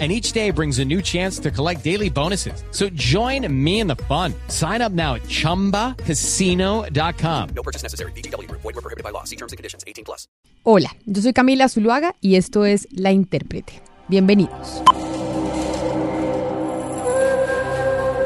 and each day brings a new chance to collect daily bonuses. So join me in the fun. Sign up now at ChumbaCasino.com. No purchase necessary. BGW. Void were prohibited by law. See terms and conditions. 18 plus. Hola, yo soy Camila Zuluaga y esto es La Intérprete. Bienvenidos.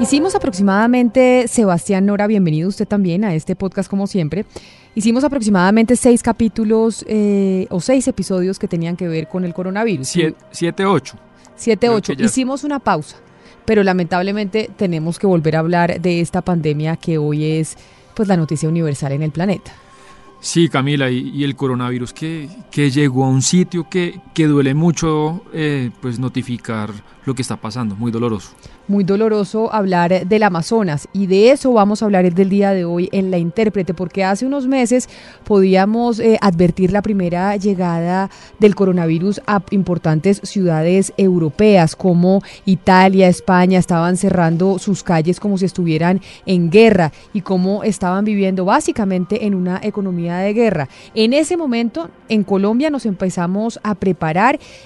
Hicimos aproximadamente, Sebastián Nora, bienvenido usted también a este podcast como siempre. Hicimos aproximadamente seis capítulos eh, o seis episodios que tenían que ver con el coronavirus. Siete, siete ocho. 7-8. Hicimos una pausa, pero lamentablemente tenemos que volver a hablar de esta pandemia que hoy es pues la noticia universal en el planeta. Sí, Camila, y, el coronavirus que, que, llegó a un sitio que, que duele mucho eh, pues notificar lo que está pasando, muy doloroso muy doloroso hablar del Amazonas y de eso vamos a hablar del día de hoy en La Intérprete, porque hace unos meses podíamos eh, advertir la primera llegada del coronavirus a importantes ciudades europeas como Italia, España, estaban cerrando sus calles como si estuvieran en guerra y como estaban viviendo básicamente en una economía de guerra. En ese momento en Colombia nos empezamos a preparar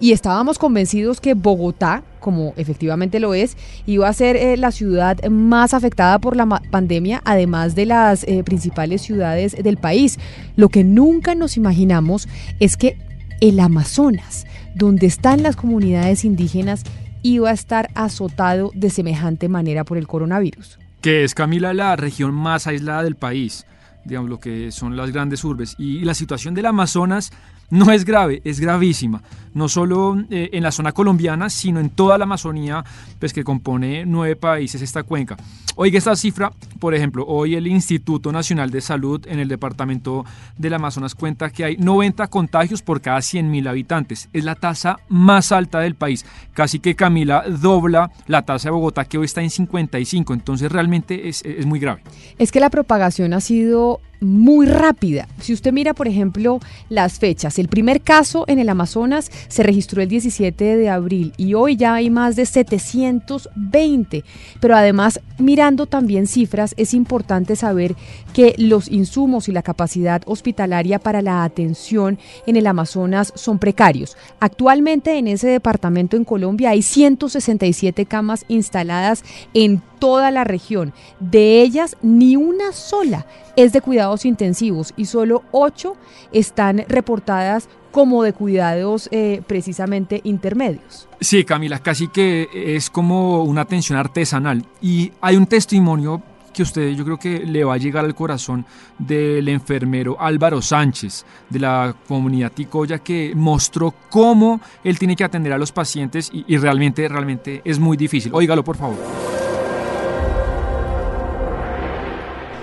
y estábamos convencidos que Bogotá, como efectivamente lo es, iba a ser eh, la ciudad más afectada por la pandemia, además de las eh, principales ciudades del país. Lo que nunca nos imaginamos es que el Amazonas, donde están las comunidades indígenas, iba a estar azotado de semejante manera por el coronavirus. Que es, Camila, la región más aislada del país digamos, lo que son las grandes urbes. Y la situación del Amazonas no es grave, es gravísima. No solo eh, en la zona colombiana, sino en toda la Amazonía, pues que compone nueve países esta cuenca. Oiga esta cifra, por ejemplo, hoy el Instituto Nacional de Salud en el departamento del Amazonas cuenta que hay 90 contagios por cada 100.000 habitantes. Es la tasa más alta del país. Casi que Camila dobla la tasa de Bogotá, que hoy está en 55. Entonces realmente es, es muy grave. Es que la propagación ha sido muy rápida. Si usted mira, por ejemplo, las fechas, el primer caso en el Amazonas se registró el 17 de abril y hoy ya hay más de 720. Pero además, mirando también cifras, es importante saber que los insumos y la capacidad hospitalaria para la atención en el Amazonas son precarios. Actualmente en ese departamento en Colombia hay 167 camas instaladas en toda la región. De ellas, ni una sola es de cuidados intensivos y solo ocho están reportadas como de cuidados eh, precisamente intermedios. Sí, Camila, casi que es como una atención artesanal. Y hay un testimonio que usted yo creo que le va a llegar al corazón del enfermero Álvaro Sánchez de la comunidad Ticoya que mostró cómo él tiene que atender a los pacientes y, y realmente, realmente es muy difícil. Óigalo por favor.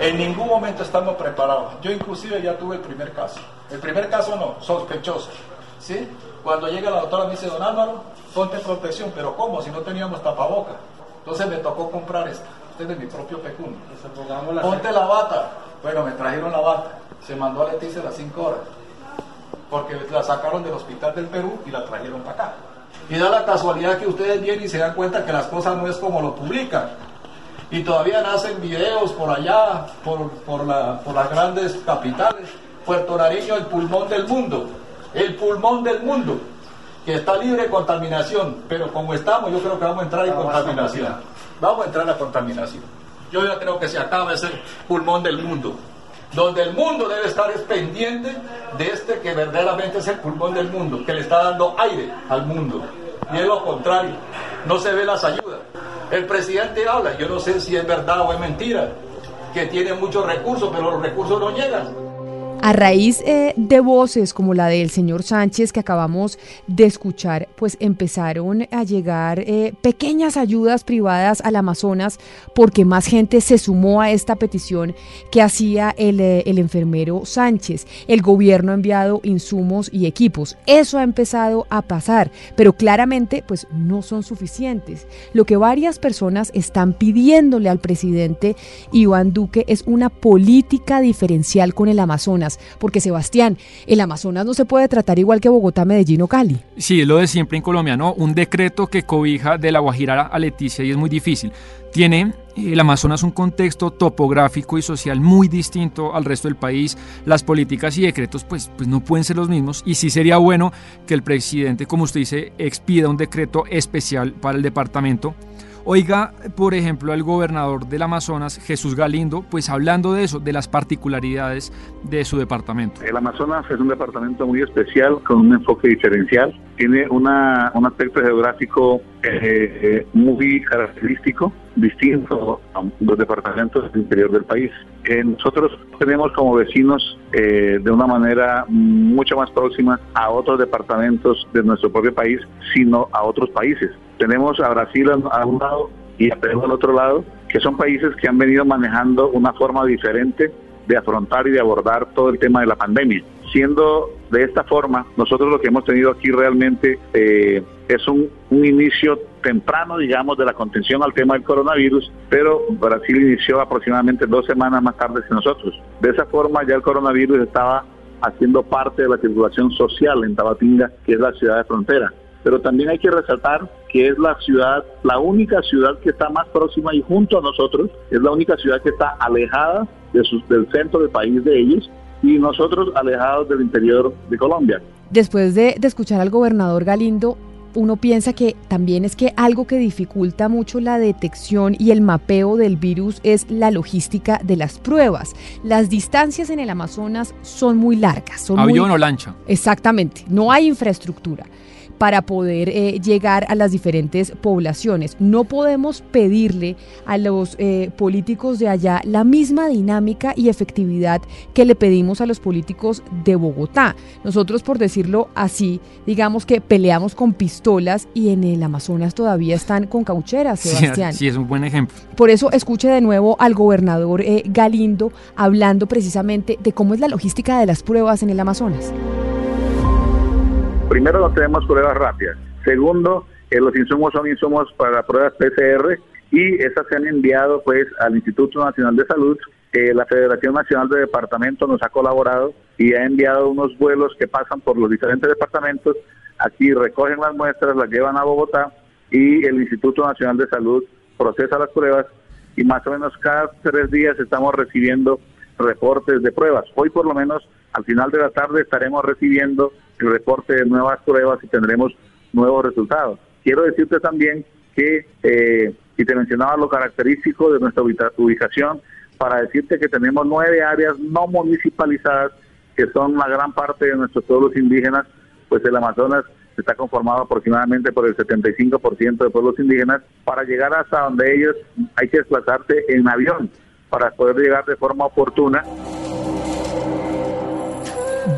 En ningún momento estamos preparados. Yo inclusive ya tuve el primer caso. El primer caso no, sospechoso. ¿sí? Cuando llega la doctora me dice, don Álvaro, ponte protección, pero ¿cómo? Si no teníamos tapaboca. Entonces me tocó comprar esta. Este es de mi propio pecunio. Ponte la bata. Bueno, me trajeron la bata. Se mandó a Leticia a las 5 horas. Porque la sacaron del hospital del Perú y la trajeron para acá. Y da la casualidad que ustedes vienen y se dan cuenta que las cosas no es como lo publican y todavía nacen videos por allá, por, por, la, por las grandes capitales. Puerto Nariño, el pulmón del mundo, el pulmón del mundo, que está libre de contaminación, pero como estamos, yo creo que vamos a entrar en contaminación. Vamos a entrar a contaminación. Yo ya creo que se acaba ese pulmón del mundo, donde el mundo debe estar pendiente de este que verdaderamente es el pulmón del mundo, que le está dando aire al mundo. Y es lo contrario, no se ve las ayudas. El presidente habla, yo no sé si es verdad o es mentira, que tiene muchos recursos, pero los recursos no llegan. A raíz eh, de voces como la del señor Sánchez que acabamos de escuchar, pues empezaron a llegar eh, pequeñas ayudas privadas al Amazonas porque más gente se sumó a esta petición que hacía el, eh, el enfermero Sánchez. El gobierno ha enviado insumos y equipos. Eso ha empezado a pasar, pero claramente pues no son suficientes. Lo que varias personas están pidiéndole al presidente Iván Duque es una política diferencial con el Amazonas Porque Sebastián, el Amazonas no se puede tratar igual que Bogotá, Medellín o Cali. Sí, lo de siempre en Colombia, ¿no? Un decreto que cobija de la Guajira a Leticia y es muy difícil. Tiene el Amazonas un contexto topográfico y social muy distinto al resto del país. Las políticas y decretos pues, pues no pueden ser los mismos y sí sería bueno que el presidente, como usted dice, expida un decreto especial para el departamento Oiga, por ejemplo, al gobernador del Amazonas, Jesús Galindo, pues hablando de eso, de las particularidades de su departamento. El Amazonas es un departamento muy especial, con un enfoque diferencial. Tiene una, un aspecto geográfico eh, eh, muy característico, distinto a los departamentos del interior del país. Eh, nosotros tenemos como vecinos de una manera mucho más próxima a otros departamentos de nuestro propio país, sino a otros países. Tenemos a Brasil a un lado y a Perú al otro lado, que son países que han venido manejando una forma diferente de afrontar y de abordar todo el tema de la pandemia. Siendo de esta forma, nosotros lo que hemos tenido aquí realmente eh, es un, un, inicio temprano, digamos, de la contención al tema del coronavirus, pero Brasil inició aproximadamente dos semanas más tarde que nosotros. De esa forma ya el coronavirus estaba haciendo parte de la circulación social en Tabatinga, que es la ciudad de frontera pero también hay que resaltar que es la ciudad, la única ciudad que está más próxima y junto a nosotros, es la única ciudad que está alejada de del centro del país de ellos y nosotros alejados del interior de Colombia. Después de, de escuchar al gobernador Galindo, uno piensa que también es que algo que dificulta mucho la detección y el mapeo del virus es la logística de las pruebas. Las distancias en el Amazonas son muy largas. Son Avión o lancha. Exactamente, no hay infraestructura para poder eh, llegar a las diferentes poblaciones. No podemos pedirle a los eh, políticos de allá la misma dinámica y efectividad que le pedimos a los políticos de Bogotá. Nosotros, por decirlo así, digamos que peleamos con pistolas y en el Amazonas todavía están con caucheras, Sebastián. Sí, es un buen ejemplo. Por eso escuche de nuevo al gobernador eh, Galindo hablando precisamente de cómo es la logística de las pruebas en el Amazonas. Primero, no tenemos pruebas rápidas. Segundo, eh, los insumos son insumos para pruebas PCR y esas se han enviado pues al Instituto Nacional de Salud. Eh, la Federación Nacional de Departamentos nos ha colaborado y ha enviado unos vuelos que pasan por los diferentes departamentos. Aquí recogen las muestras, las llevan a Bogotá y el Instituto Nacional de Salud procesa las pruebas y más o menos cada tres días estamos recibiendo reportes de pruebas. Hoy por lo menos al final de la tarde estaremos recibiendo el reporte de nuevas pruebas y tendremos nuevos resultados. Quiero decirte también que, eh, y te mencionaba lo característico de nuestra ubicación, para decirte que tenemos nueve áreas no municipalizadas, que son la gran parte de nuestros pueblos indígenas, pues el Amazonas está conformado aproximadamente por el 75% de pueblos indígenas. Para llegar hasta donde ellos hay que desplazarse en avión para poder llegar de forma oportuna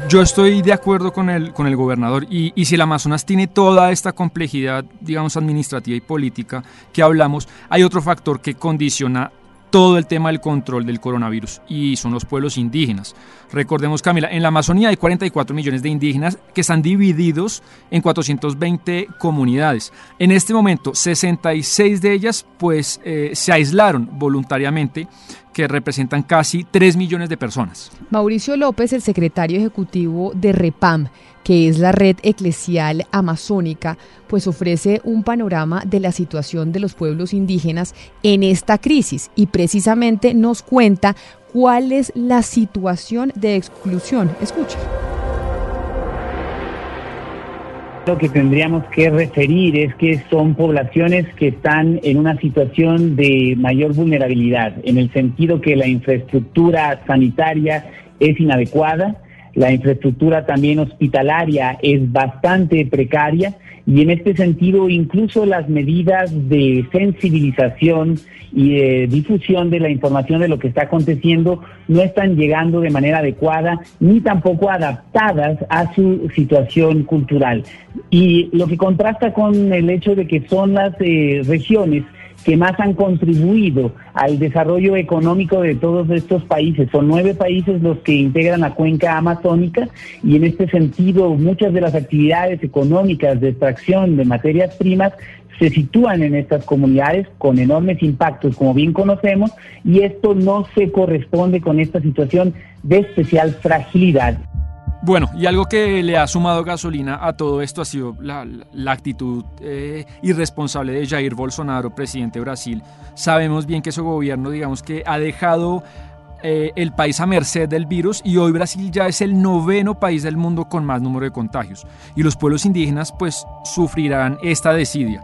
yo estoy de acuerdo con el, con el gobernador y, y, si el Amazonas tiene toda esta complejidad, digamos, administrativa y política que hablamos, hay otro factor que condiciona todo el tema del control del coronavirus y son los pueblos indígenas. Recordemos, Camila, en la Amazonía hay 44 millones de indígenas que están divididos en 420 comunidades. En este momento, 66 de ellas pues eh, se aislaron voluntariamente que representan casi 3 millones de personas. Mauricio López, el secretario ejecutivo de REPAM, que es la red eclesial amazónica, pues ofrece un panorama de la situación de los pueblos indígenas en esta crisis y precisamente nos cuenta cuál es la situación de exclusión. Escucha. Lo que tendríamos que referir es que son poblaciones que están en una situación de mayor vulnerabilidad, en el sentido que la infraestructura sanitaria es inadecuada, la infraestructura también hospitalaria es bastante precaria y en este sentido incluso las medidas de sensibilización y de difusión de la información de lo que está aconteciendo no están llegando de manera adecuada ni tampoco adaptadas a su situación cultural. Y lo que contrasta con el hecho de que son las eh, regiones que más han contribuido al desarrollo económico de todos estos países. Son nueve países los que integran la cuenca amazónica y en este sentido muchas de las actividades económicas de extracción de materias primas se sitúan en estas comunidades con enormes impactos, como bien conocemos, y esto no se corresponde con esta situación de especial fragilidad. Bueno, y algo que le ha sumado gasolina a todo esto ha sido la, actitud eh, irresponsable de Jair Bolsonaro, presidente de Brasil. Sabemos bien que su gobierno, digamos que ha dejado eh, el país a merced del virus y hoy Brasil ya es el noveno país del mundo con más número de contagios. Y los pueblos indígenas pues sufrirán esta desidia.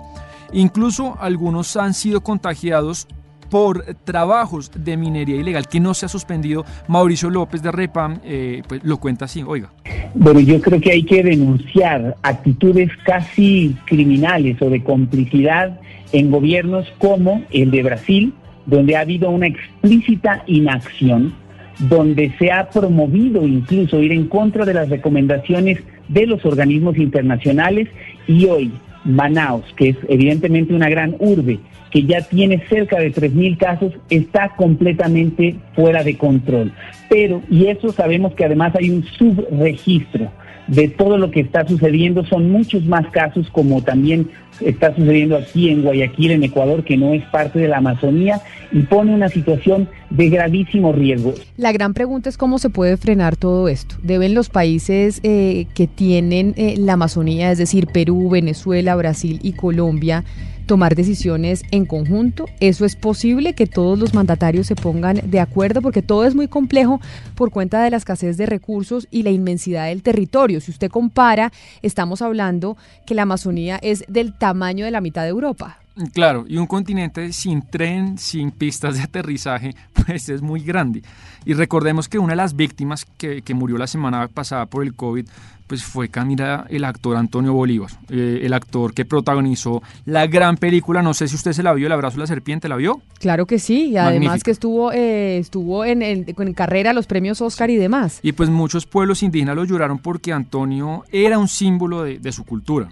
Incluso algunos han sido contagiados por trabajos de minería ilegal que no se ha suspendido. Mauricio López de Repam eh, pues lo cuenta así, oiga. Bueno, yo creo que hay que denunciar actitudes casi criminales o de complicidad en gobiernos como el de Brasil, donde ha habido una explícita inacción, donde se ha promovido incluso ir en contra de las recomendaciones de los organismos internacionales y hoy Manaus, que es evidentemente una gran urbe, que ya tiene cerca de 3.000 casos, está completamente fuera de control. Pero, y eso sabemos que además hay un subregistro de todo lo que está sucediendo. Son muchos más casos como también está sucediendo aquí en Guayaquil, en Ecuador, que no es parte de la Amazonía y pone una situación de gravísimo riesgo. La gran pregunta es cómo se puede frenar todo esto. ¿Deben los países eh, que tienen eh, la Amazonía, es decir, Perú, Venezuela, Brasil y Colombia, tomar decisiones en conjunto. Eso es posible que todos los mandatarios se pongan de acuerdo porque todo es muy complejo por cuenta de la escasez de recursos y la inmensidad del territorio. Si usted compara, estamos hablando que la Amazonía es del tamaño de la mitad de Europa. Claro, y un continente sin tren, sin pistas de aterrizaje, pues es muy grande. Y recordemos que una de las víctimas que, que murió la semana pasada por el COVID pues fue Camila, el actor Antonio Bolívar, eh, el actor que protagonizó la gran película, no sé si usted se la vio, El abrazo de la serpiente, ¿la vio? Claro que sí, y además que estuvo, eh, estuvo en, en, carrera los premios Oscar y demás. Y pues muchos pueblos indígenas lo lloraron porque Antonio era un símbolo de, de su cultura.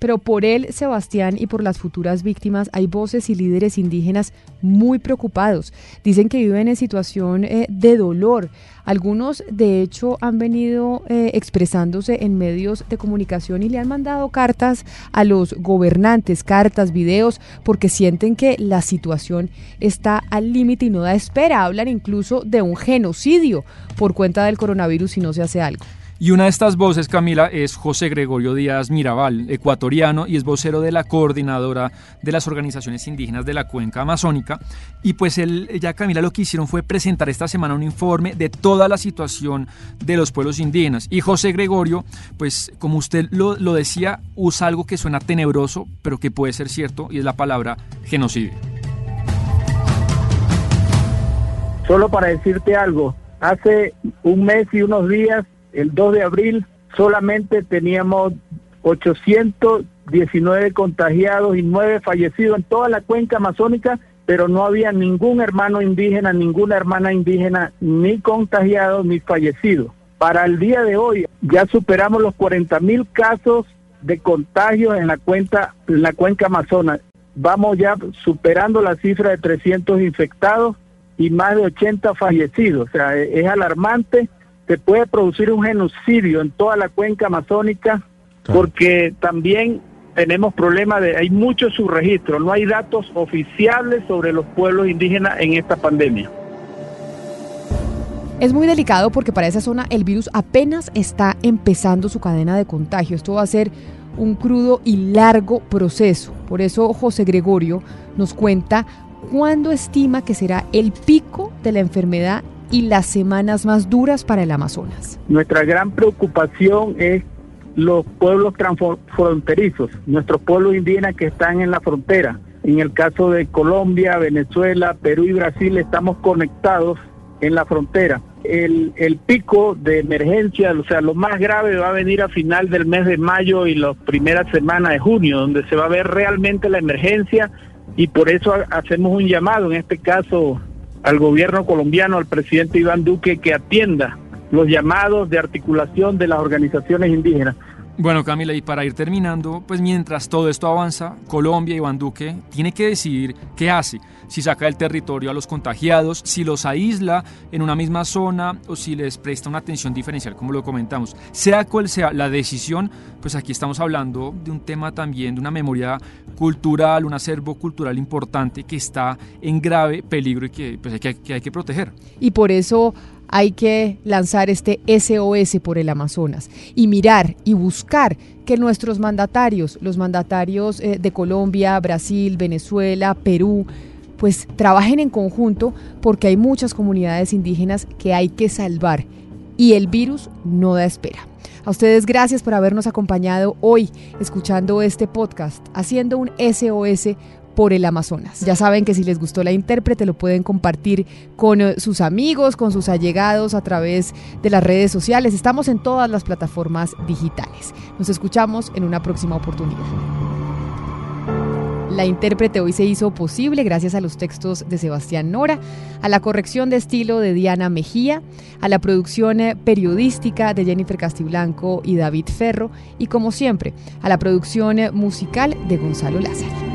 Pero por él, Sebastián, y por las futuras víctimas, hay voces y líderes indígenas muy preocupados. Dicen que viven en situación eh, de dolor. Algunos, de hecho, han venido eh, expresándose en medios de comunicación y le han mandado cartas a los gobernantes, cartas, videos, porque sienten que la situación está al límite y no da espera. Hablan incluso de un genocidio por cuenta del coronavirus si no se hace algo. Y una de estas voces, Camila, es José Gregorio Díaz Mirabal, ecuatoriano, y es vocero de la coordinadora de las organizaciones indígenas de la cuenca amazónica. Y pues él, ya Camila, lo que hicieron fue presentar esta semana un informe de toda la situación de los pueblos indígenas. Y José Gregorio, pues como usted lo, lo decía, usa algo que suena tenebroso, pero que puede ser cierto, y es la palabra genocidio. Solo para decirte algo, hace un mes y unos días el 2 de abril solamente teníamos 819 contagiados y 9 fallecidos en toda la cuenca amazónica, pero no había ningún hermano indígena, ninguna hermana indígena, ni contagiado ni fallecido. Para el día de hoy ya superamos los 40 mil casos de contagios en la, cuenta, en la cuenca amazona. Vamos ya superando la cifra de 300 infectados y más de 80 fallecidos. O sea, es alarmante se puede producir un genocidio en toda la cuenca amazónica porque también tenemos problemas de, hay muchos subregistros, no hay datos oficiales sobre los pueblos indígenas en esta pandemia. Es muy delicado porque para esa zona el virus apenas está empezando su cadena de contagio. Esto va a ser un crudo y largo proceso. Por eso José Gregorio nos cuenta cuándo estima que será el pico de la enfermedad y las semanas más duras para el Amazonas. Nuestra gran preocupación es los pueblos transfronterizos, nuestros pueblos indígenas que están en la frontera. En el caso de Colombia, Venezuela, Perú y Brasil estamos conectados en la frontera. El, pico de emergencia, o sea, lo más grave va a venir a final del mes de mayo y las primeras semanas de junio, donde se va a ver realmente la emergencia y por eso hacemos un llamado, en este caso al gobierno colombiano, al presidente Iván Duque, que atienda los llamados de articulación de las organizaciones indígenas. Bueno, Camila, y para ir terminando, pues mientras todo esto avanza, Colombia, Iván Duque, tiene que decidir qué hace. Si saca del territorio a los contagiados, si los aísla en una misma zona o si les presta una atención diferencial, como lo comentamos. Sea cual sea la decisión, pues aquí estamos hablando de un tema también, de una memoria cultural, un acervo cultural importante que está en grave peligro y que, pues, que hay que proteger. Y por eso hay que lanzar este SOS por el Amazonas y mirar y buscar que nuestros mandatarios, los mandatarios eh, de Colombia, Brasil, Venezuela, Perú, pues trabajen en conjunto porque hay muchas comunidades indígenas que hay que salvar y el virus no da espera. A ustedes gracias por habernos acompañado hoy escuchando este podcast, haciendo un SOS por el Amazonas. Ya saben que si les gustó la intérprete lo pueden compartir con eh, sus amigos, con sus allegados a través de las redes sociales. Estamos en todas las plataformas digitales. Nos escuchamos en una próxima oportunidad. La intérprete hoy se hizo posible gracias a los textos de Sebastián Nora, a la corrección de estilo de Diana Mejía, a la producción eh, periodística de Jennifer Castiblanco y David Ferro y como siempre a la producción eh, musical de Gonzalo Lázaro.